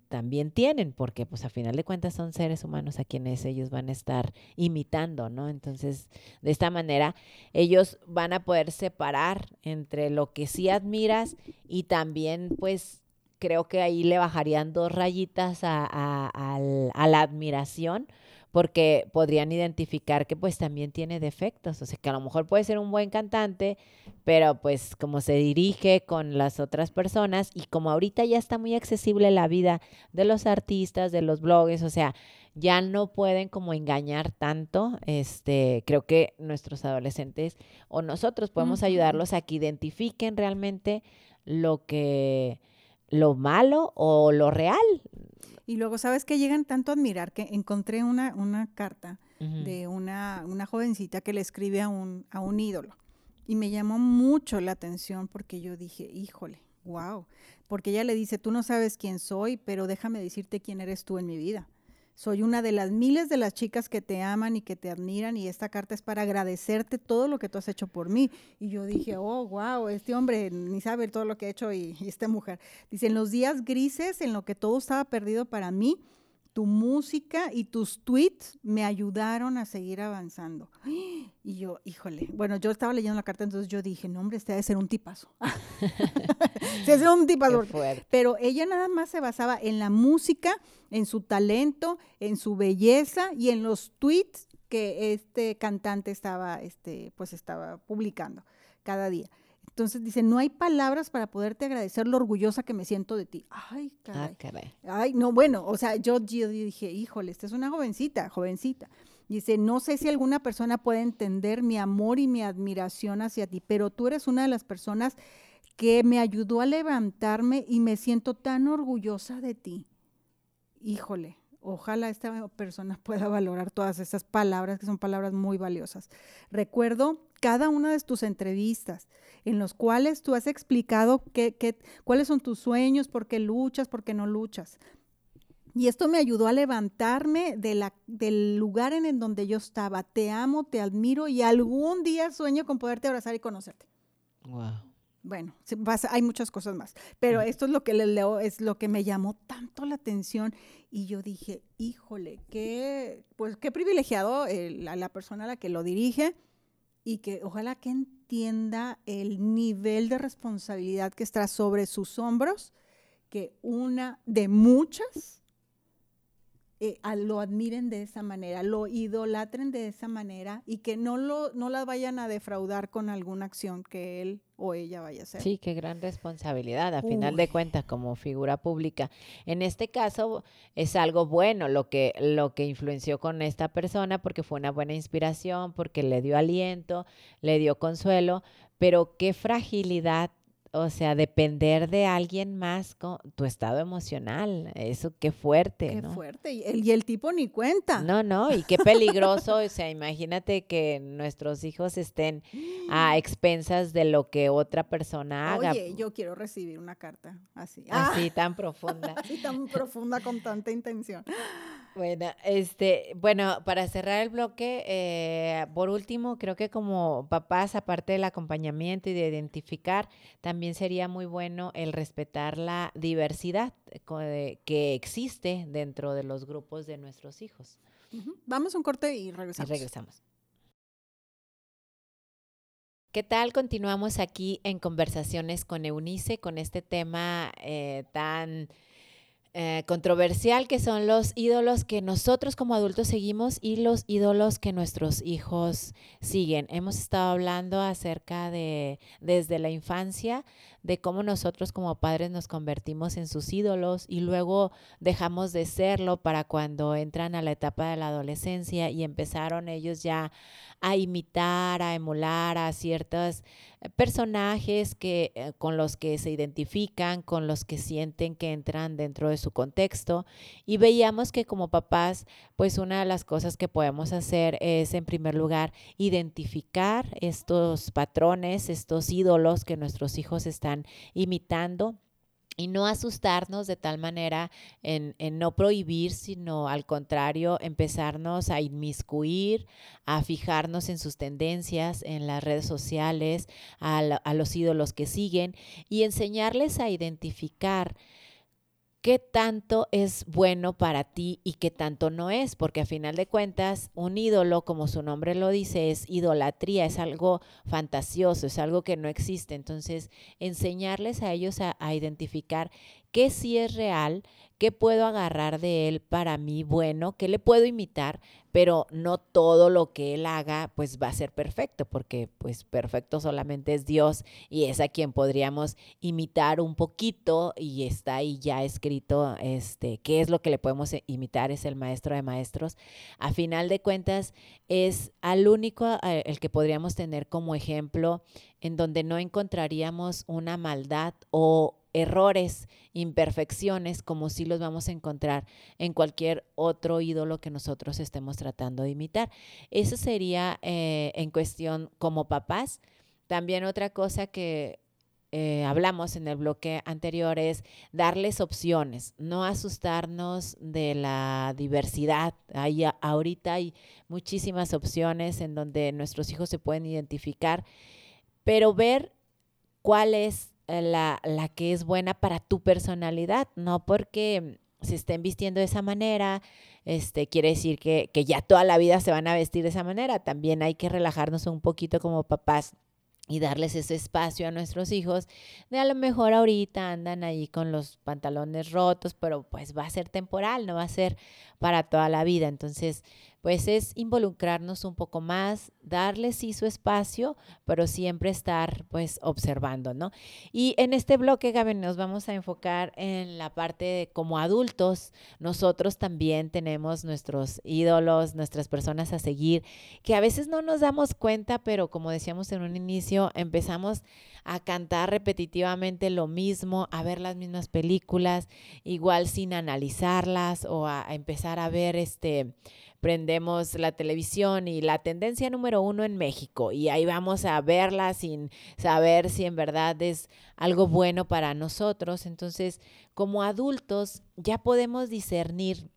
también tienen, porque pues a final de cuentas son seres humanos a quienes ellos van a estar imitando, ¿no? Entonces, de esta manera, ellos van a poder separar entre lo que sí admiras y también pues creo que ahí le bajarían dos rayitas a, la admiración porque podrían identificar que pues también tiene defectos, o sea que a lo mejor puede ser un buen cantante, pero pues como se dirige con las otras personas y como ahorita ya está muy accesible la vida de los artistas, de los blogs, o sea, ya no pueden como engañar tanto, este, creo que nuestros adolescentes o nosotros podemos ayudarlos a que identifiquen realmente lo que lo malo o lo real. Y luego, ¿sabes que Llegan tanto a admirar que encontré una, una carta de una, una, jovencita que le escribe a un, a un ídolo. Y me llamó mucho la atención porque yo dije, híjole, wow. Porque ella le dice, tú no sabes quién soy, pero déjame decirte quién eres tú en mi vida. Soy una de las miles de las chicas que te aman y que te admiran y esta carta es para agradecerte todo lo que tú has hecho por mí. Y yo dije, oh, wow, este hombre ni sabe todo lo que ha hecho y, y esta mujer. Dice, en los días grises, en lo que todo estaba perdido para mí, tu música y tus tweets me ayudaron a seguir avanzando. Y yo, híjole, bueno, yo estaba leyendo la carta, entonces yo dije, no, hombre, este debe ser un tipazo. debe ser un tipazo. Pero ella nada más se basaba en la música, en su talento, en su belleza y en los tweets que este cantante estaba, este, pues estaba publicando cada día. Entonces dice, no hay palabras para poderte agradecer lo orgullosa que me siento de ti. Ay, ah, caray. Ay, no, bueno, o sea, yo, dije, híjole, esta es una jovencita, jovencita. Dice, no sé si alguna persona puede entender mi amor y mi admiración hacia ti, pero tú eres una de las personas que me ayudó a levantarme y me siento tan orgullosa de ti. Híjole, ojalá esta persona pueda valorar todas esas palabras, que son palabras muy valiosas. Recuerdo cada una de tus entrevistas en los cuales tú has explicado qué, qué, cuáles son tus sueños, por qué luchas, por qué no luchas. Y esto me ayudó a levantarme de la, del lugar en el donde yo estaba. Te amo, te admiro y algún día sueño con poderte abrazar y conocerte. Wow. Bueno, hay muchas cosas más, pero esto es lo que le leo, es lo que me llamó tanto la atención y yo dije, híjole, qué, pues qué privilegiado la persona a la que lo dirige y que ojalá que entienda el nivel de responsabilidad que está sobre sus hombros, que una de muchas eh, lo admiren de esa manera, lo idolatren de esa manera y que no, lo, no la vayan a defraudar con alguna acción que él o ella vaya a hacer. Sí, qué gran responsabilidad, a final de cuentas, como figura pública. En este caso es algo bueno lo que, lo que influenció con esta persona porque fue una buena inspiración, porque le dio aliento, le dio consuelo, pero qué fragilidad o sea, depender de alguien más con tu estado emocional, eso qué fuerte, qué fuerte, y el, y el, tipo ni cuenta. No, no, y qué peligroso, o sea, imagínate que nuestros hijos estén a expensas de lo que otra persona haga. Oye, yo quiero recibir una carta así. Así tan profunda. así tan profunda con tanta intención. Bueno, este, bueno, para cerrar el bloque, eh, por último, creo que como papás, aparte del acompañamiento y de identificar, también sería muy bueno el respetar la diversidad eh, que existe dentro de los grupos de nuestros hijos. Vamos a un corte y regresamos. Y regresamos. ¿Qué tal? Continuamos aquí en conversaciones con Eunice con este tema eh, tan eh, controversial que son los ídolos que nosotros como adultos seguimos y los ídolos que nuestros hijos siguen. Hemos estado hablando acerca de desde la infancia de cómo nosotros como padres nos convertimos en sus ídolos y luego dejamos de serlo para cuando entran a la etapa de la adolescencia y empezaron ellos ya a imitar, a emular a ciertos eh, personajes que, eh, con los que se identifican, con los que sienten que entran dentro de su contexto. Y veíamos que como papás, pues una de las cosas que podemos hacer es, en primer lugar, identificar estos patrones, estos ídolos que nuestros hijos están imitando y no asustarnos de tal manera en, no prohibir, sino al contrario, empezarnos a inmiscuir, a fijarnos en sus tendencias, en las redes sociales, a, los ídolos que siguen y enseñarles a identificar qué tanto es bueno para ti y qué tanto no es, porque a final de cuentas, un ídolo, como su nombre lo dice, es idolatría, es algo fantasioso, es algo que no existe. Entonces, enseñarles a ellos a, identificar qué sí es real, qué puedo agarrar de él para mí bueno, qué le puedo imitar, pero no todo lo que él haga pues va a ser perfecto, porque pues perfecto solamente es Dios y es a quien podríamos imitar un poquito y está ahí ya escrito este qué es lo que le podemos e, imitar es el maestro de maestros. A final de cuentas es al único el que podríamos tener como ejemplo en donde no encontraríamos una maldad o errores, imperfecciones, como si los vamos a encontrar en cualquier otro ídolo que nosotros estemos tratando de imitar. Eso sería eh, en cuestión como papás. También otra cosa que eh, hablamos en el bloque anterior es darles opciones, no asustarnos de la diversidad. Hay, ahorita hay muchísimas opciones en donde nuestros hijos se pueden identificar, pero ver cuál es la, la que es buena para tu personalidad, no porque se estén vistiendo de esa manera, este, quiere decir que, que, ya toda la vida se van a vestir de esa manera. También hay que relajarnos un poquito como papás y darles ese espacio a nuestros hijos de a lo mejor ahorita andan ahí con los pantalones rotos, pero pues va a ser temporal, no va a ser para toda la vida. Entonces, pues es involucrarnos un poco más, darle sí su espacio, pero siempre estar pues observando, ¿no? Y en este bloque, Gaby, nos vamos a enfocar en la parte de como adultos, nosotros también tenemos nuestros ídolos, nuestras personas a seguir, que a veces no nos damos cuenta, pero como decíamos en un inicio, empezamos a cantar repetitivamente lo mismo, a ver las mismas películas, igual sin analizarlas o a empezar a ver este prendemos la televisión y la tendencia número uno en México y ahí vamos a verla sin saber si en verdad es algo bueno para nosotros. Entonces, como adultos ya podemos discernir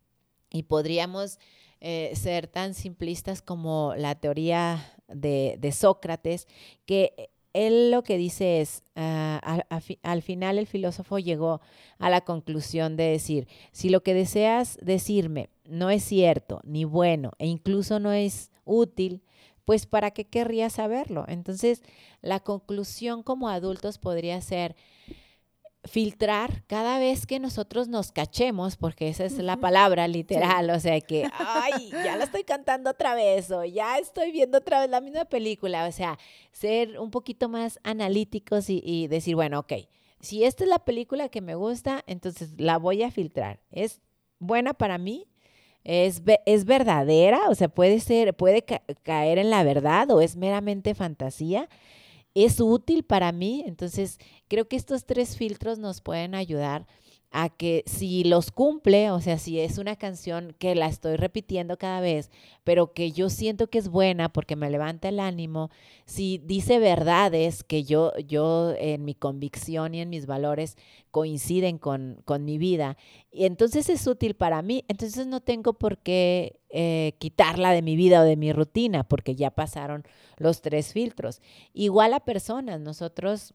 y podríamos eh, ser tan simplistas como la teoría de, de Sócrates, que él lo que dice es, ah, al final el filósofo llegó a la conclusión de decir, si lo que deseas decirme no es cierto, ni bueno, e incluso no es útil, pues ¿para qué querría saberlo? Entonces, la conclusión como adultos podría ser filtrar cada vez que nosotros nos cachemos, porque esa es la palabra literal, o sea que, ay, ya la estoy cantando otra vez o ya estoy viendo otra vez la misma película, o sea, ser un poquito más analíticos y, y decir, bueno, ok, si esta es la película que me gusta, entonces la voy a filtrar. ¿Es buena para mí? ¿Es, es verdadera? O sea, puede ser, puede caer en la verdad o es meramente fantasía es útil para mí. Entonces, creo que estos tres filtros nos pueden ayudar a que si los cumple, o sea, si es una canción que la estoy repitiendo cada vez, pero que yo siento que es buena porque me levanta el ánimo, si dice verdades que yo, yo en mi convicción y en mis valores coinciden con, con mi vida, y entonces es útil para mí, entonces no tengo por qué eh, quitarla de mi vida o de mi rutina, porque ya pasaron los tres filtros. Igual a personas, nosotros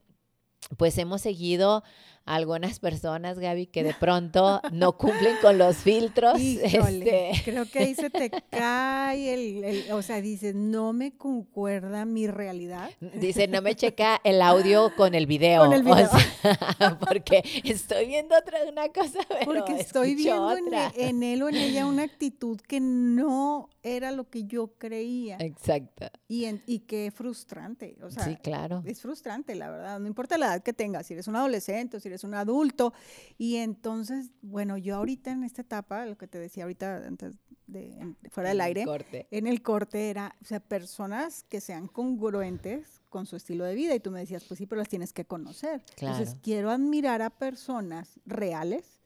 pues hemos seguido algunas personas, Gaby, que de pronto no cumplen con los filtros. Este... Creo que ahí se te cae el, o sea, dices, no me concuerda mi realidad. Dice, no me checa el audio con el video. Con el video. porque estoy viendo otra una cosa, Porque estoy viendo en, e, en, él o en ella una actitud que no era lo que yo creía. Exacto. Y, en, y qué frustrante. O sea, sí, claro. Es frustrante, la verdad. No importa la edad que tengas, si eres un adolescente o si eres un adulto. Y entonces, bueno, yo ahorita en esta etapa, lo que te decía ahorita antes de, fuera del aire, en el corte era, o sea, personas que sean congruentes con su estilo de vida. Y tú me decías, pues sí, pero las tienes que conocer. Entonces, quiero admirar a personas reales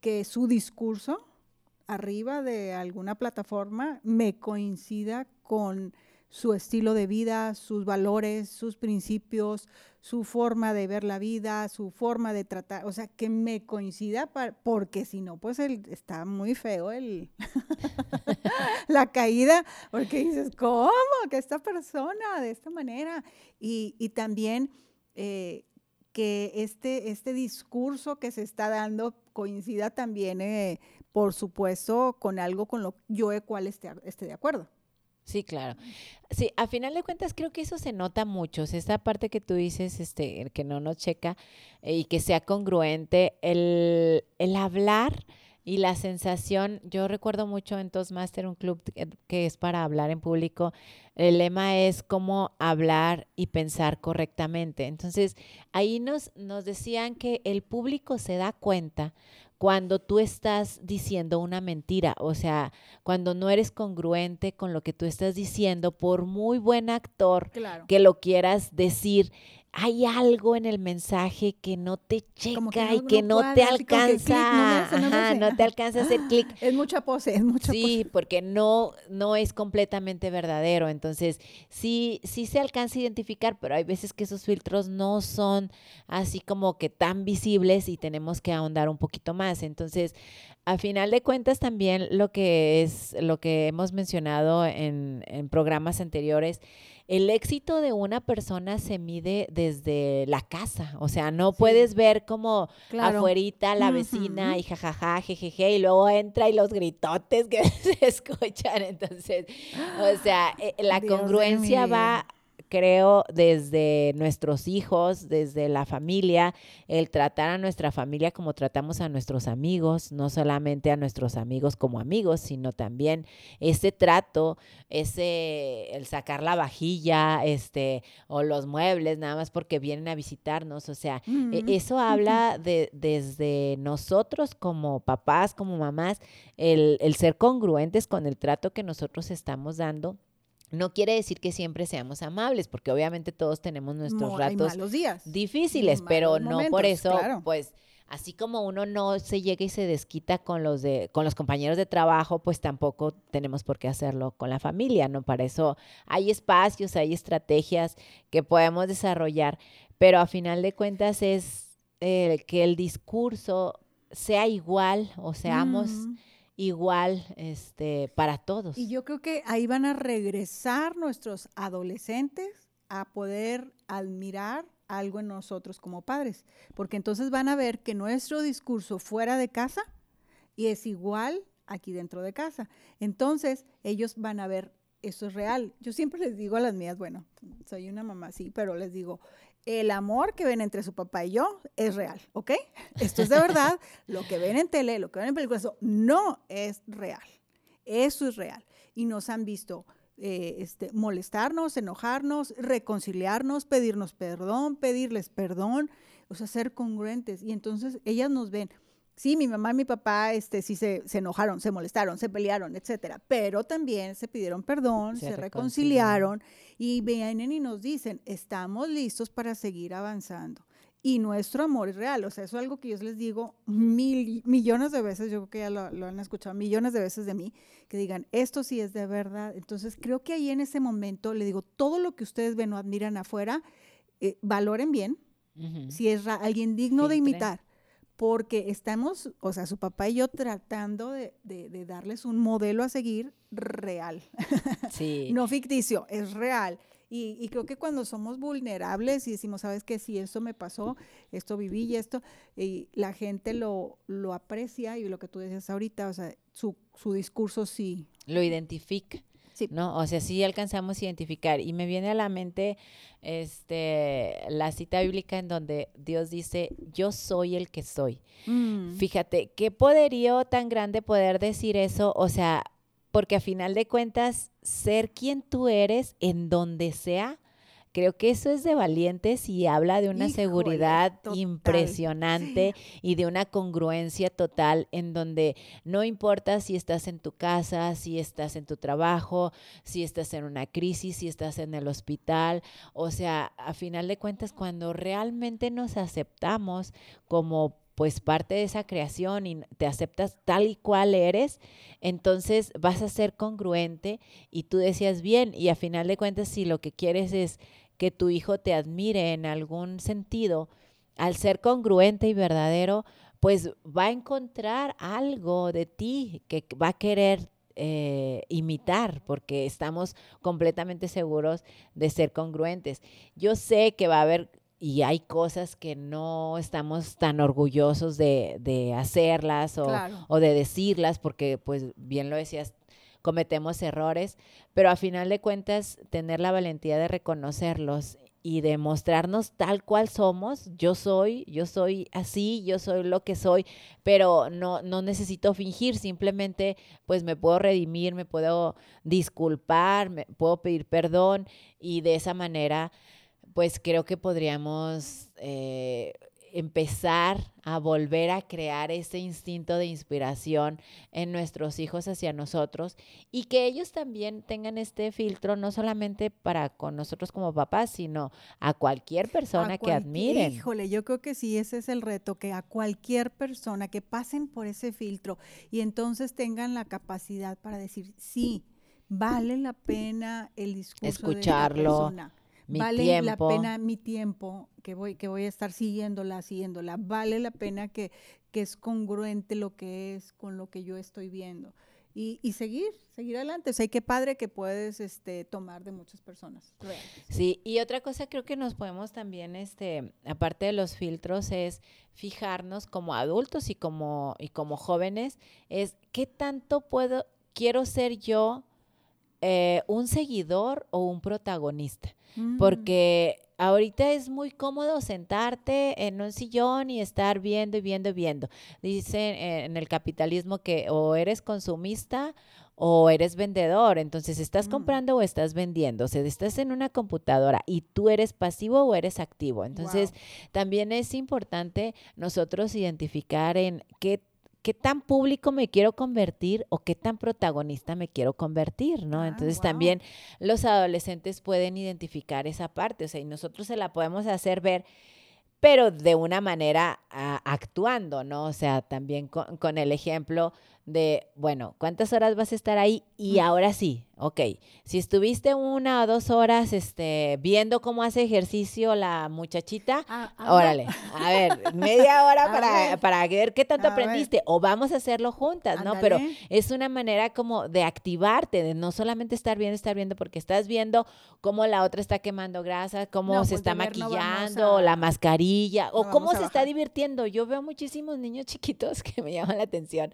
que su discurso arriba de alguna plataforma me coincida con su estilo de vida, sus valores, sus principios, su forma de ver la vida, su forma de tratar, o sea, que me coincida, porque si no, pues el, está muy feo el la caída, porque dices, ¿cómo? Que esta persona de esta manera. Y, y también eh, que este, este discurso que se está dando coincida también, eh, por supuesto, con algo con lo yo cual esté, esté de acuerdo. Sí, claro. Sí, a final de cuentas creo que eso se nota mucho. esta parte que tú dices, este, que no nos checa eh, y que sea congruente, el, el hablar y la sensación, yo recuerdo mucho en Toastmaster, un club que es para hablar en público, el lema es cómo hablar y pensar correctamente. Entonces, ahí nos, nos decían que el público se da cuenta cuando tú estás diciendo una mentira, o sea, cuando no eres congruente con lo que tú estás diciendo, por muy buen actor que lo quieras decir, hay algo en el mensaje que no te checa y que no, te alcanza, no, te alcanza a hacer clic. Es mucha pose, es mucha Sí, porque no, no es completamente verdadero. Entonces, sí, sí se alcanza a identificar, pero hay veces que esos filtros no son así como que tan visibles y tenemos que ahondar un poquito más. Entonces, a final de cuentas también lo que es, lo que hemos mencionado en, en programas anteriores, el éxito de una persona se mide desde la casa, o sea, no puedes ver como afuerita la vecina y jajaja, jejeje, y luego entra y los gritotes que se escuchan, entonces, o sea, eh, la congruencia va creo, desde nuestros hijos, desde la familia, el tratar a nuestra familia como tratamos a nuestros amigos, no solamente a nuestros amigos como amigos, sino también ese trato, ese, el sacar la vajilla, este, o los muebles, nada más porque vienen a visitarnos, o sea, e, eso habla de, desde nosotros como papás, como mamás, el, el ser congruentes con el trato que nosotros estamos dando no quiere decir que siempre seamos amables, porque obviamente todos tenemos nuestros ratos días, difíciles, pero no por eso, pues así como uno no se llega y se desquita con los de con los compañeros de trabajo, pues tampoco tenemos por qué hacerlo con la familia, ¿no? Para eso hay espacios, hay estrategias que podemos desarrollar, pero a final de cuentas es eh, que el discurso sea igual o seamos igual este, para todos. Y yo creo que ahí van a regresar nuestros adolescentes a poder admirar algo en nosotros como padres, porque entonces van a ver que nuestro discurso fuera de casa y es igual aquí dentro de casa. Entonces ellos van a ver eso es real. Yo siempre les digo a las mías, bueno, soy una mamá, sí, pero les digo, el amor que ven entre su papá y yo es real, ¿ok? Esto es de verdad. lo que ven en tele, lo que ven en películas, no es real. Eso es real. Y nos han visto eh, este, molestarnos, enojarnos, reconciliarnos, pedirnos perdón, pedirles perdón, o sea, ser congruentes. Y entonces ellas nos ven. Sí, mi mamá y mi papá este, sí se, enojaron, se molestaron, se pelearon, etcétera, pero también se pidieron perdón, se, reconciliaron y vienen y nos dicen, estamos listos para seguir avanzando y nuestro amor es real. O sea, eso es algo que yo les digo mil, millones de veces, yo creo que ya lo, han escuchado millones de veces de mí, que digan, esto sí es de verdad. Entonces, creo que ahí en ese momento le digo, todo lo que ustedes ven o admiran afuera, eh, valoren bien, si es alguien digno de imitar, porque estamos, o sea, su papá y yo tratando de, de darles un modelo a seguir real. Sí. no ficticio, es real. Y, creo que cuando somos vulnerables y decimos, sabes que si esto me pasó, esto viví y esto, y la gente lo, lo aprecia y lo que tú decías ahorita, o sea, su, su discurso sí. Lo identifica. Sí. ¿no? O sea, sí alcanzamos a identificar. Y me viene a la mente este, la cita bíblica en donde Dios dice, yo soy el que soy. Mm. Fíjate, qué poderío tan grande poder decir eso. O sea, porque a final de cuentas, ser quien tú eres en donde sea, creo que eso es de valientes y habla de una seguridad impresionante y de una congruencia total en donde no importa si estás en tu casa, si estás en tu trabajo, si estás en una crisis, si estás en el hospital, o sea, a final de cuentas cuando realmente nos aceptamos como pues parte de esa creación y te aceptas tal y cual eres, entonces vas a ser congruente y tú decías bien y a final de cuentas si lo que quieres es que tu hijo te admire en algún sentido, al ser congruente y verdadero, pues va a encontrar algo de ti que va a querer eh, imitar, porque estamos completamente seguros de ser congruentes. Yo sé que va a haber y hay cosas que no estamos tan orgullosos de, hacerlas o, o, de decirlas, porque pues bien lo decías, cometemos errores, pero a final de cuentas tener la valentía de reconocerlos y de mostrarnos tal cual somos, yo soy, yo soy así, yo soy lo que soy, pero no, no necesito fingir, simplemente pues me puedo redimir, me puedo disculpar, me puedo pedir perdón y de esa manera pues creo que podríamos eh, empezar a volver a crear ese instinto de inspiración en nuestros hijos hacia nosotros y que ellos también tengan este filtro no solamente para con nosotros como papás, sino a cualquier persona que admiren. Híjole, yo creo que sí, ese es el reto, que a cualquier persona que pasen por ese filtro y entonces tengan la capacidad para decir, sí, vale la pena el discurso Escucharlo. de la persona vale la pena mi tiempo que voy, que voy a estar siguiéndola, siguiéndola, vale la pena que, que es congruente lo que es con lo que yo estoy viendo. Y, y, seguir, seguir adelante. O sea, qué padre que puedes este, tomar de muchas personas. Sí, y otra cosa creo que nos podemos también, este, aparte de los filtros, es fijarnos como adultos y como, y como jóvenes, es qué tanto puedo, quiero ser yo eh, un seguidor o un protagonista. Mm. Porque ahorita es muy cómodo sentarte en un sillón y estar viendo y viendo y viendo. Dicen en el capitalismo que o eres consumista o eres vendedor. Entonces, ¿estás mm. comprando o estás vendiendo? O sea, estás en una computadora y tú eres pasivo o eres activo. Entonces, también es importante nosotros identificar en qué qué tan público me quiero convertir o qué tan protagonista me quiero convertir, ¿no? Ah, Entonces también los adolescentes pueden identificar esa parte, o sea, y nosotros se la podemos hacer ver, pero de una manera ah, actuando, ¿no? O sea, también con, con el ejemplo de, bueno, ¿cuántas horas vas a estar ahí? Y ahora sí, ok, si estuviste una o dos horas este, viendo cómo hace ejercicio la muchachita, ah, ah, órale, a ver, media hora para, para ver qué tanto aprendiste, o vamos a hacerlo juntas, ¿no? Pero es una manera como de activarte, de no solamente estar viendo, estar viendo, porque estás viendo cómo la otra está quemando grasa, cómo se está maquillando, la mascarilla, o cómo se está divirtiendo. Yo veo muchísimos niños chiquitos que me llaman la atención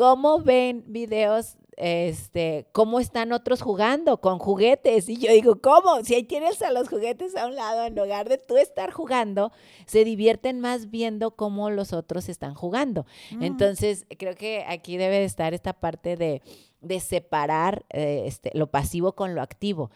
cómo ven videos este, ¿cómo están otros jugando? Con juguetes. Y yo digo, ¿cómo? Si ahí tienes a los juguetes a un lado, en lugar de tú estar jugando, se divierten más viendo cómo los otros están jugando. Mm. Entonces, creo que aquí debe de estar esta parte de de separar eh, este, lo pasivo con lo activo.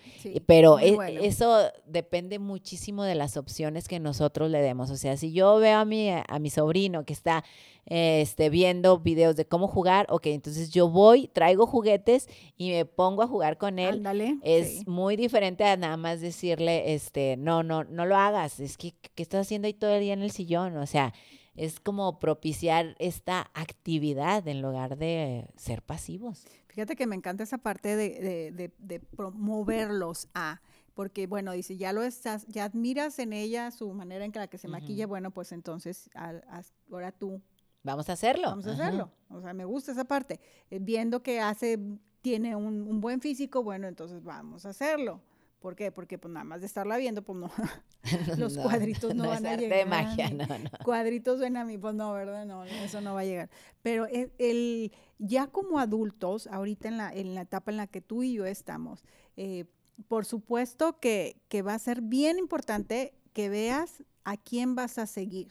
Pero e, eso depende muchísimo de las opciones que nosotros le demos. O sea, si yo veo a mi, a mi sobrino que está este, viendo videos de cómo jugar, ok, entonces yo voy, traigo juguetes y me pongo a jugar con él. Es muy diferente a nada más decirle, este, no, no, no lo hagas, es que, ¿qué estás haciendo ahí todo el día en el sillón? O sea, es como propiciar esta actividad en lugar de ser pasivos. Fíjate que me encanta esa parte de, de promoverlos a porque bueno, dice, ya lo estás, ya admiras en ella su manera en que la que se maquilla, bueno, pues entonces ahora tú Vamos a hacerlo. Vamos a hacerlo. O sea, me gusta esa parte. Eh, viendo que hace, tiene un, buen físico, bueno, entonces vamos a hacerlo. ¿Por qué? Porque pues nada más de estarla viendo, pues no, los cuadritos no, van a llegar. de magia, no, no. Cuadritos ven a mí, pues no, ¿verdad? No, eso no va a llegar. Pero el, ya como adultos, ahorita en la, en la etapa en la que tú y yo estamos, eh, por supuesto que, que va a ser bien importante que veas a quién vas a seguir.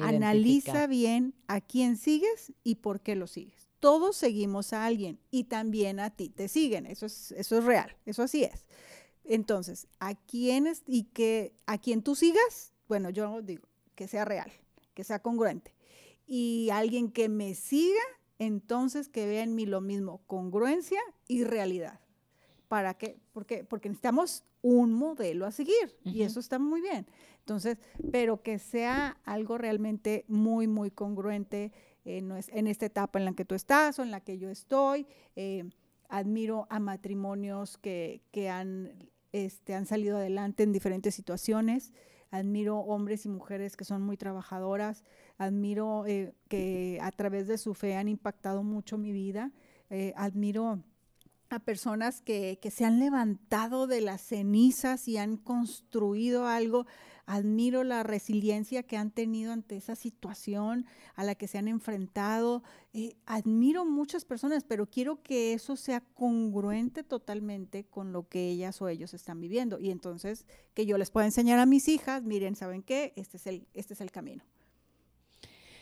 Analiza bien a quién sigues y por qué lo sigues. Todos seguimos a alguien y también a ti te siguen. Eso es, eso es real, eso así es. Entonces, a quiénes y que a quien tú sigas, bueno, yo digo que sea real, que sea congruente. Y alguien que me siga, entonces que vea en mí lo mismo, congruencia y realidad. ¿Para qué? Porque, porque necesitamos un modelo a seguir y eso está muy bien. Entonces, pero que sea algo realmente muy, muy congruente en, en esta etapa en la que tú estás o en la que yo estoy. Eh, admiro a matrimonios que, que han, este, han salido adelante en diferentes situaciones. Admiro hombres y mujeres que son muy trabajadoras. Admiro eh, que a través de su fe han impactado mucho mi vida. Eh, admiro a personas que, que, se han levantado de las cenizas y han construido algo admiro la resiliencia que han tenido ante esa situación a la que se han enfrentado. Eh, admiro muchas personas, pero quiero que eso sea congruente totalmente con lo que ellas o ellos están viviendo. Y entonces que yo les pueda enseñar a mis hijas, miren, ¿saben qué? Este es el, este es el camino.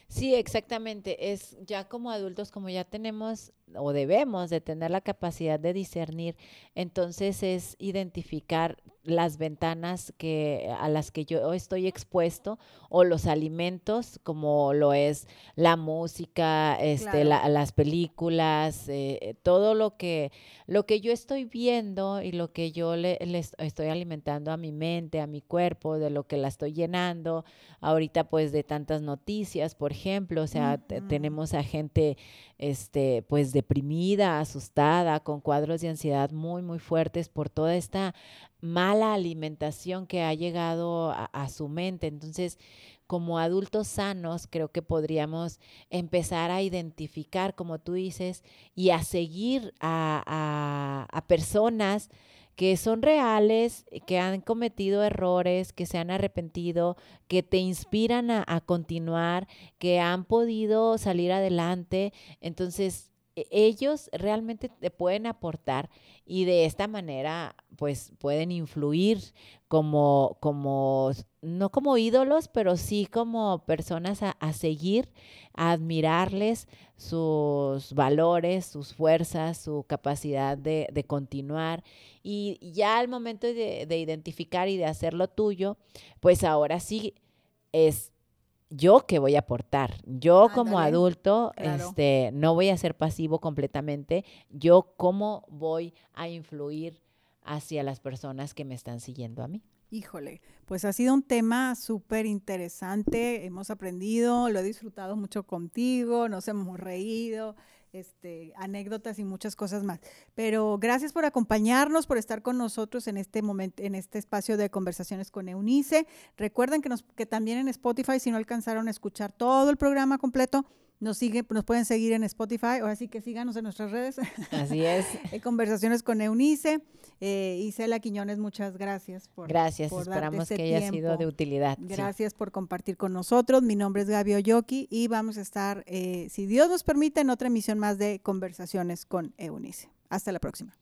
Sí, exactamente. Es ya como adultos, como ya tenemos o debemos de tener la capacidad de discernir, entonces es identificar las ventanas que a las que yo estoy expuesto o los alimentos como lo es la música este las películas eh, todo lo que lo que yo estoy viendo y lo que yo le, estoy alimentando a mi mente a mi cuerpo de lo que la estoy llenando ahorita pues de tantas noticias por ejemplo o sea tenemos a gente este pues deprimida asustada con cuadros de ansiedad muy muy fuertes por toda esta mala alimentación que ha llegado a, su mente. Entonces, como adultos sanos, creo que podríamos empezar a identificar, como tú dices, y a seguir a, a personas que son reales, que han cometido errores, que se han arrepentido, que te inspiran a, continuar, que han podido salir adelante. Entonces, e, ellos realmente te pueden aportar y de esta manera pues pueden influir como, como no como ídolos, pero sí como personas a, seguir, a admirarles sus valores, sus fuerzas, su capacidad de, de continuar. Y ya al momento de, de identificar y de hacerlo tuyo, pues ahora sí es yo qué voy a aportar. Yo como adulto, este, no voy a ser pasivo completamente. Yo cómo voy a influir hacia las personas que me están siguiendo a mí. Híjole, pues ha sido un tema súper interesante, hemos aprendido, lo he disfrutado mucho contigo, nos hemos reído, este, anécdotas y muchas cosas más. Pero gracias por acompañarnos, por estar con nosotros en este momento, en este espacio de conversaciones con Eunice. Recuerden que, nos, que también en Spotify, si no alcanzaron a escuchar todo el programa completo, Nos, sigue, nos pueden seguir en Spotify, o así que síganos en nuestras redes. Así es. Conversaciones con Eunice. Eh, Isela Quiñones, muchas gracias por Gracias, esperamos que haya sido de utilidad. Gracias por compartir con nosotros. Mi nombre es Gaby Oyoki y vamos a estar, eh, si Dios nos permite, en otra emisión más de Conversaciones con Eunice. Hasta la próxima.